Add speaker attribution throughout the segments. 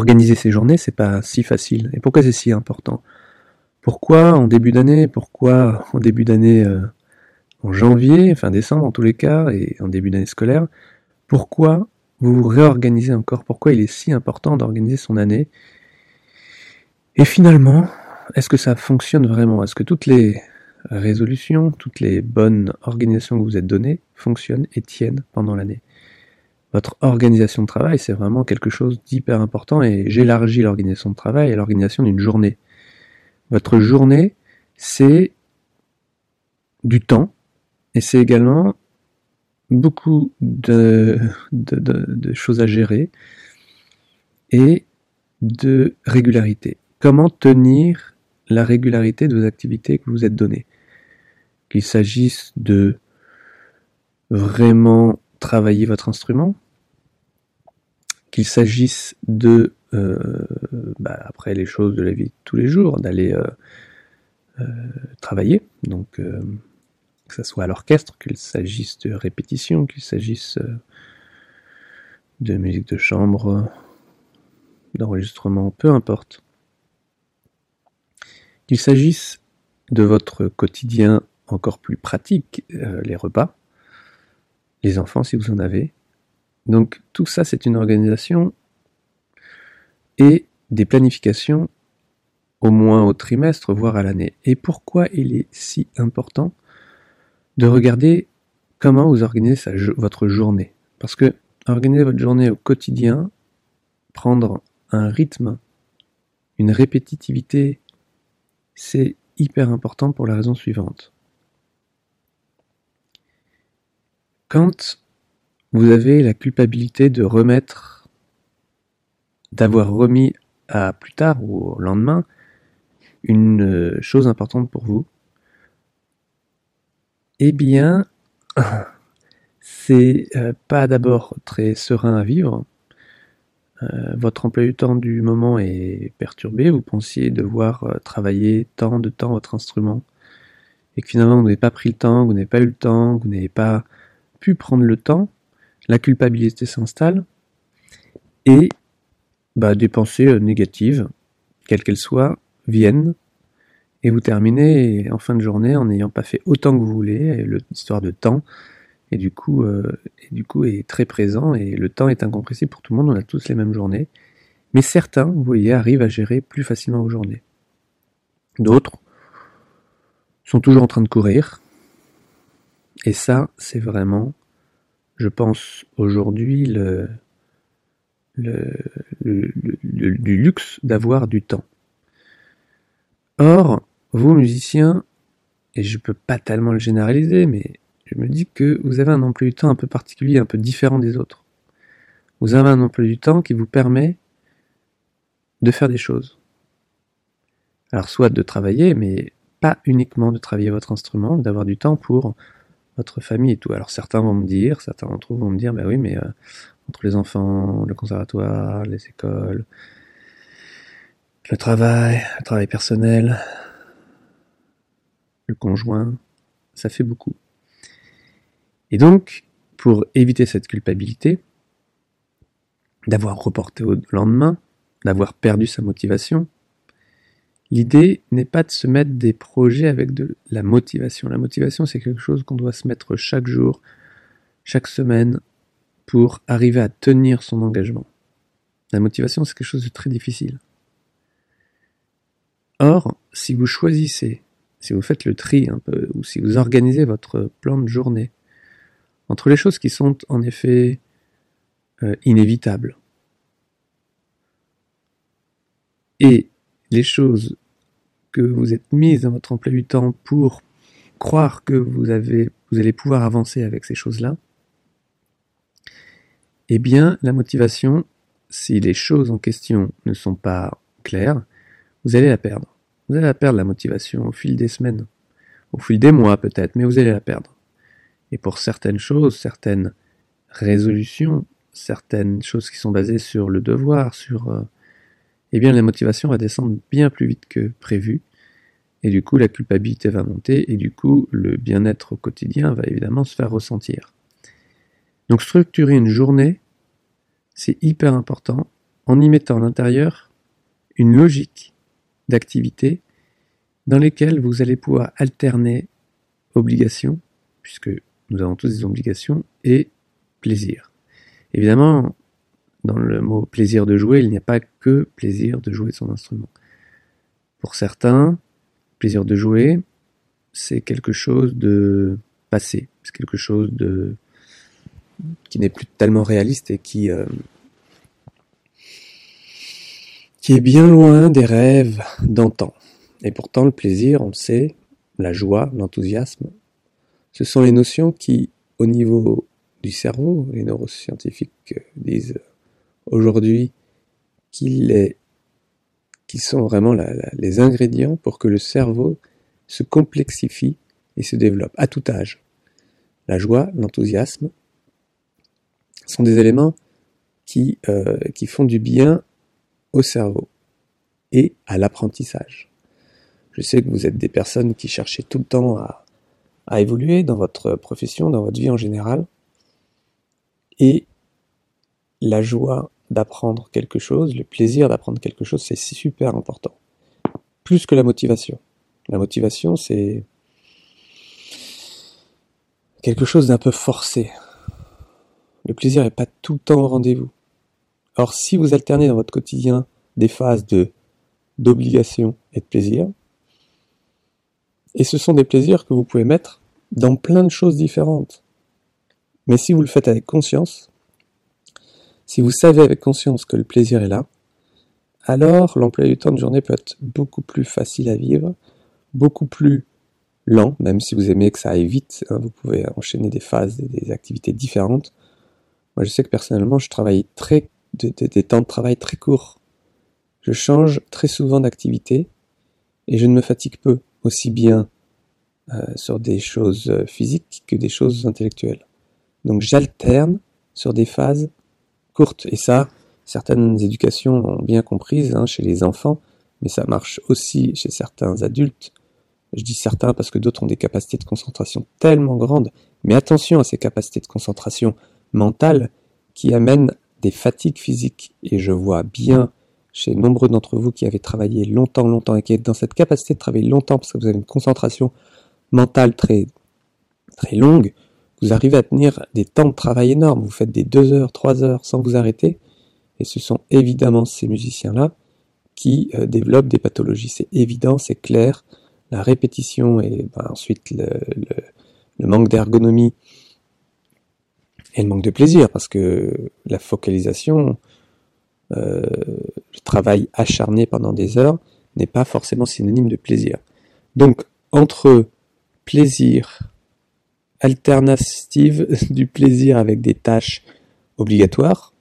Speaker 1: organiser ses journées, c'est pas si facile. Et pourquoi c'est si important? Pourquoi en début d'année? Pourquoi en début d'année euh, en janvier, fin décembre en tous les cas, et en début d'année scolaire? Pourquoi vous vous réorganisez encore? Pourquoi il est si important d'organiser son année? Et finalement, est-ce que ça fonctionne vraiment? Est-ce que toutes les résolutions, toutes les bonnes organisations que vous êtes données fonctionnent et tiennent pendant l'année? Votre organisation de travail, c'est vraiment quelque chose d'hyper important et j'élargis l'organisation de travail à l'organisation d'une journée. Votre journée, c'est du temps et c'est également beaucoup de, de, choses à gérer et de régularité. Comment tenir la régularité de vos activités que vous êtes données? Qu'il s'agisse de vraiment travailler votre instrument, qu'il s'agisse de, euh, bah, après les choses de la vie de tous les jours, d'aller euh, euh, travailler, donc que ce soit à l'orchestre, qu'il s'agisse de répétition, qu'il s'agisse de musique de chambre, d'enregistrement, peu importe. Qu'il s'agisse de votre quotidien encore plus pratique, les repas, les enfants si vous en avez. Donc tout ça, c'est une organisation et des planifications au moins au trimestre, voire à l'année. Et pourquoi il est si important de regarder comment vous organisez votre journée? Parce que organiser votre journée au quotidien, prendre un rythme, une répétitivité, c'est hyper important pour la raison suivante. Quand vous avez la culpabilité de remettre, d'avoir remis à plus tard ou au lendemain une chose importante pour vous, eh bien, c'est euh, pas d'abord très serein à vivre. Euh, votre emploi du temps du moment est perturbé. Vous pensiez devoir euh, travailler tant de temps votre instrument et que finalement vous n'avez pas pris le temps, vous n'avez pas eu le temps, vous n'avez pas pu prendre le temps, la culpabilité s'installe et bah, des pensées euh, négatives, quelles qu'elles soient, viennent et vous terminez en fin de journée en n'ayant pas fait autant que vous voulez, l'histoire de temps, et du coup, euh, et du coup est très présent et le temps est incompressible pour tout le monde, on a tous les mêmes journées. Mais certains, vous voyez, arrivent à gérer plus facilement vos journées. D'autres sont toujours en train de courir, et ça, c'est vraiment, je pense, aujourd'hui, le, du luxe d'avoir du temps. Or, vous, musiciens, et je peux pas tellement le généraliser, mais je me dis que vous avez un emploi du temps un peu particulier, un peu différent des autres. Vous avez un emploi du temps qui vous permet de faire des choses. Alors soit de travailler, mais pas uniquement de travailler votre instrument, d'avoir du temps pour famille et tout. Alors certains vont me dire, certains d'entre vous vont me dire, bah oui, mais euh, entre les enfants, le conservatoire, les écoles, le travail, le travail personnel, le conjoint, ça fait beaucoup. Et donc, pour éviter cette culpabilité, d'avoir reporté au lendemain, d'avoir perdu sa motivation, L'idée n'est pas de se mettre des projets avec de la motivation. La motivation, c'est quelque chose qu'on doit se mettre chaque jour, chaque semaine, pour arriver à tenir son engagement. La motivation, c'est quelque chose de très difficile. Or, si vous choisissez, si vous faites le tri un peu, ou si vous organisez votre plan de journée, entre les choses qui sont en effet euh, inévitables et les choses que vous êtes mises dans votre emploi du temps pour croire que vous, avez, vous allez pouvoir avancer avec ces choses-là, eh bien, la motivation, si les choses en question ne sont pas claires, vous allez la perdre. Vous allez la perdre, la motivation, au fil des semaines, au fil des mois peut-être, mais vous allez la perdre. Et pour certaines choses, certaines résolutions, certaines choses qui sont basées sur le devoir, sur euh, eh bien la motivation va descendre bien plus vite que prévu, et du coup la culpabilité va monter, et du coup le bien-être au quotidien va évidemment se faire ressentir. Donc structurer une journée, c'est hyper important en y mettant à l'intérieur une logique d'activité dans lesquelles vous allez pouvoir alterner obligation, puisque nous avons tous des obligations, et plaisir. Évidemment, dans le mot plaisir de jouer, il n'y a pas que plaisir de jouer son instrument. Pour certains, plaisir de jouer, c'est quelque chose de passé, c'est quelque chose de qui n'est plus tellement réaliste et qui euh, qui est bien loin des rêves d'antan. Et pourtant, le plaisir, on le sait, la joie, l'enthousiasme, ce sont les notions qui, au niveau du cerveau, les neuroscientifiques disent aujourd'hui qu'il est, qui sont vraiment les ingrédients pour que le cerveau se complexifie et se développe à tout âge. La joie, l'enthousiasme sont des éléments qui, euh, font du bien au cerveau et à l'apprentissage. Je sais que vous êtes des personnes qui cherchez tout le temps à évoluer dans votre profession, dans votre vie en général. Et la joie d'apprendre quelque chose, le plaisir d'apprendre quelque chose, c'est super important. Plus que la motivation. La motivation, c'est quelque chose d'un peu forcé. Le plaisir n'est pas tout le temps au rendez-vous. Or, si vous alternez dans votre quotidien des phases d'obligation et de plaisir, et ce sont des plaisirs que vous pouvez mettre dans plein de choses différentes. Mais si vous le faites avec conscience, si vous savez avec conscience que le plaisir est là, alors l'emploi du temps de journée peut être beaucoup plus facile à vivre, beaucoup plus lent, même si vous aimez que ça aille vite, hein, vous pouvez enchaîner des phases, des, activités différentes. Moi je sais que personnellement je travaille très, des temps de travail très courts. Je change très souvent d'activité et je ne me fatigue peu, aussi bien euh, sur des choses physiques que des choses intellectuelles. Donc j'alterne sur des phases et ça, certaines éducations ont bien comprise hein, chez les enfants, mais ça marche aussi chez certains adultes. Je dis certains parce que d'autres ont des capacités de concentration tellement grandes, mais attention à ces capacités de concentration mentale qui amènent des fatigues physiques. Et je vois bien chez nombreux d'entre vous qui avaient travaillé longtemps, longtemps, et qui êtes dans cette capacité de travailler longtemps parce que vous avez une concentration mentale très, très longue, vous arrivez à tenir des temps de travail énormes. Vous faites des deux heures, trois heures sans vous arrêter. Et ce sont évidemment ces musiciens-là qui euh, développent des pathologies. C'est évident, c'est clair. La répétition et ben, ensuite le, manque d'ergonomie et le manque de plaisir, parce que la focalisation, euh, le travail acharné pendant des heures n'est pas forcément synonyme de plaisir. Donc, entre plaisir alternative du plaisir avec des tâches obligatoires,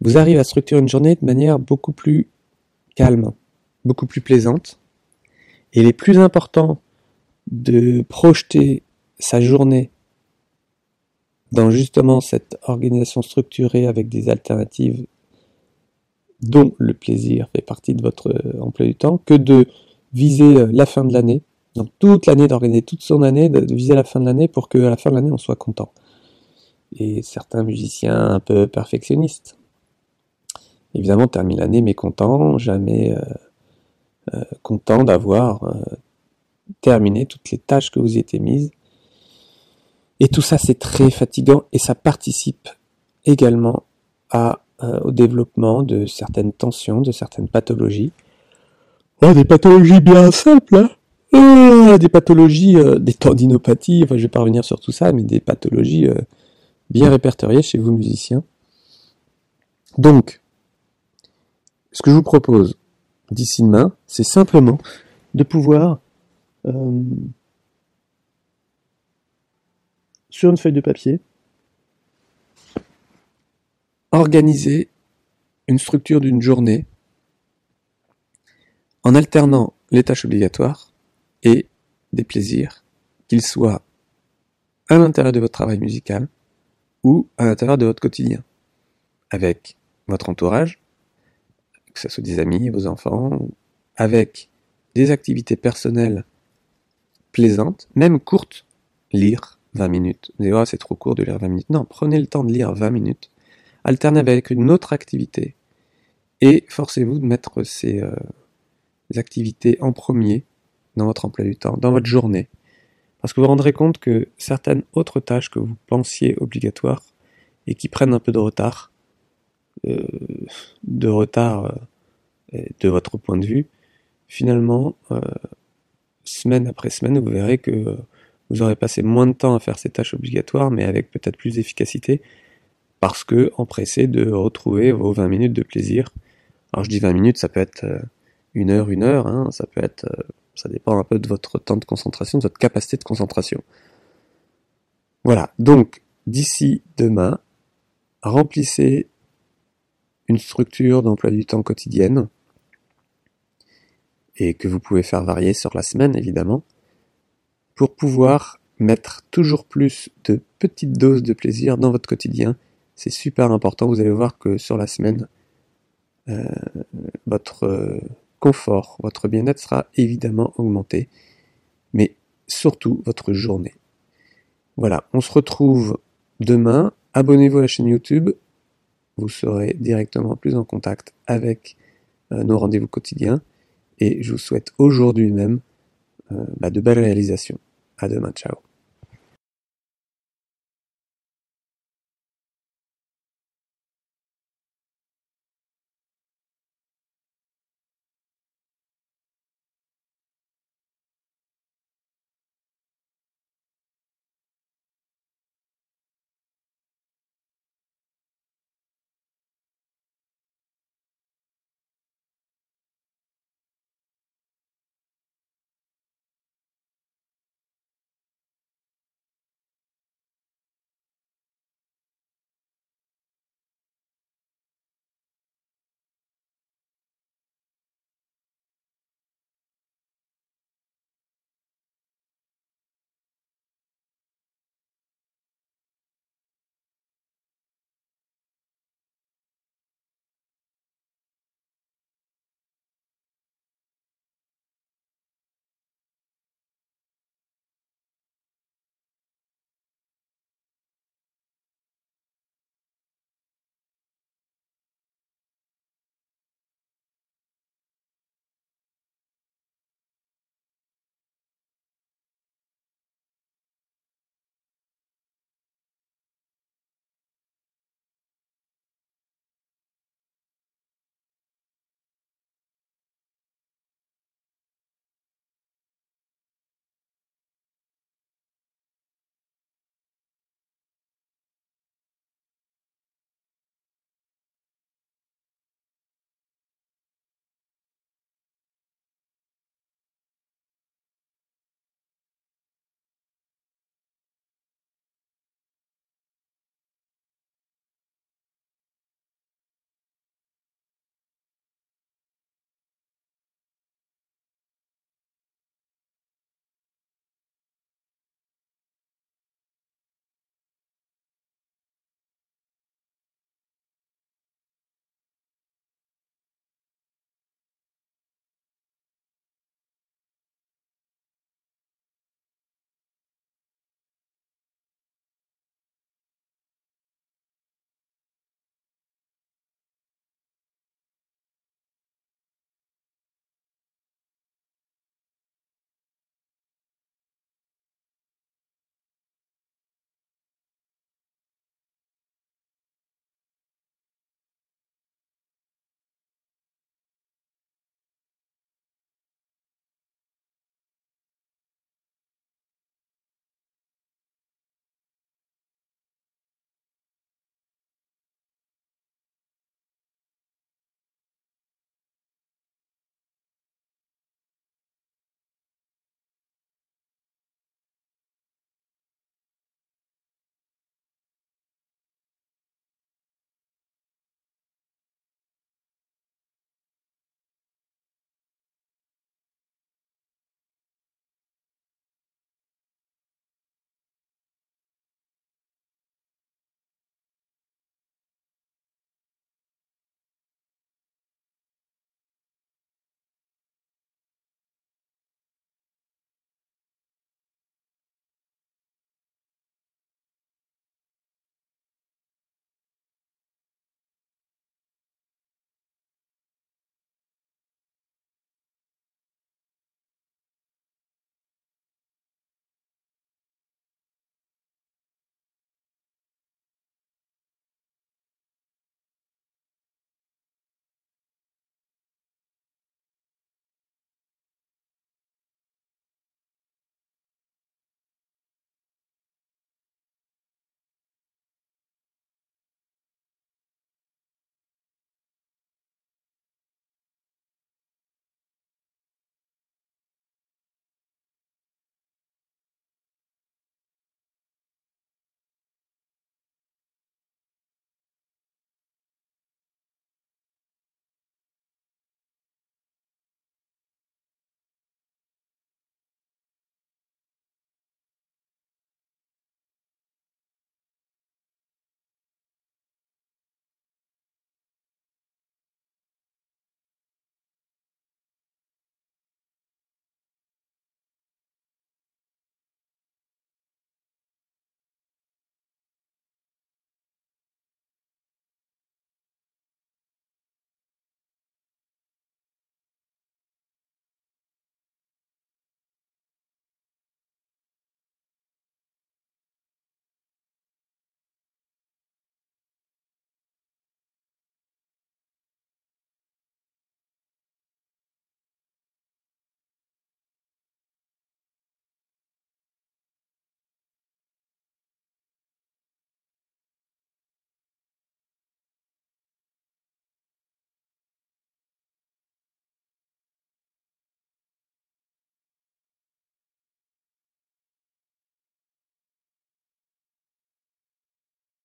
Speaker 1: vous arrivez à structurer une journée de manière beaucoup plus calme, beaucoup plus plaisante. Et il est plus important de projeter sa journée dans justement cette organisation structurée avec des alternatives dont le plaisir fait partie de votre emploi du temps, que de viser la fin de l'année donc toute l'année, d'organiser toute son année, de, viser la fin de l'année pour qu'à la fin de l'année on soit content. Et certains musiciens un peu perfectionnistes, évidemment terminent l'année mécontents, jamais euh, euh, contents d'avoir euh, terminé toutes les tâches que vous y étiez mises. Et tout ça c'est très fatigant et ça participe également à, au développement de certaines tensions, de certaines pathologies. Oh, des pathologies bien simples, hein euh, des pathologies, euh, des tendinopathies, enfin je vais pas revenir sur tout ça, mais des pathologies euh, bien répertoriées chez vous musiciens. Donc, ce que je vous propose d'ici demain, c'est simplement de pouvoir sur une feuille de papier organiser une structure d'une journée en alternant les tâches obligatoires et des plaisirs, qu'ils soient à l'intérieur de votre travail musical ou à l'intérieur de votre quotidien, avec votre entourage, que ce soit des amis, vos enfants, avec des activités personnelles plaisantes, même courtes, lire 20 minutes. Vous allez voir, c'est trop court de lire 20 minutes. Non, prenez le temps de lire 20 minutes, alternez avec une autre activité Et forcez-vous de mettre ces euh, activités en premier dans votre emploi du temps, dans votre journée. Parce que vous vous rendrez compte que certaines autres tâches que vous pensiez obligatoires et qui prennent un peu de retard, euh, de retard euh, de votre point de vue, finalement, euh, semaine après semaine, vous verrez que vous aurez passé moins de temps à faire ces tâches obligatoires, mais avec peut-être plus d'efficacité, parce que empressé de retrouver vos 20 minutes de plaisir. Alors je dis 20 minutes, ça peut être une heure, une heure, hein, ça peut être ça dépend un peu de votre temps de concentration, de votre capacité de concentration. Voilà, donc d'ici demain, remplissez une structure d'emploi du temps quotidienne et que vous pouvez faire varier sur la semaine évidemment pour pouvoir mettre toujours plus de petites doses de plaisir dans votre quotidien. C'est super important, vous allez voir que sur la semaine, euh, votre confort, votre bien-être sera évidemment augmenté, mais surtout votre journée. Voilà, on se retrouve demain. Abonnez-vous à la chaîne YouTube, vous serez directement plus en contact avec euh, nos rendez-vous quotidiens. Et je vous souhaite aujourd'hui même euh, bah, de belles réalisations. À demain, ciao.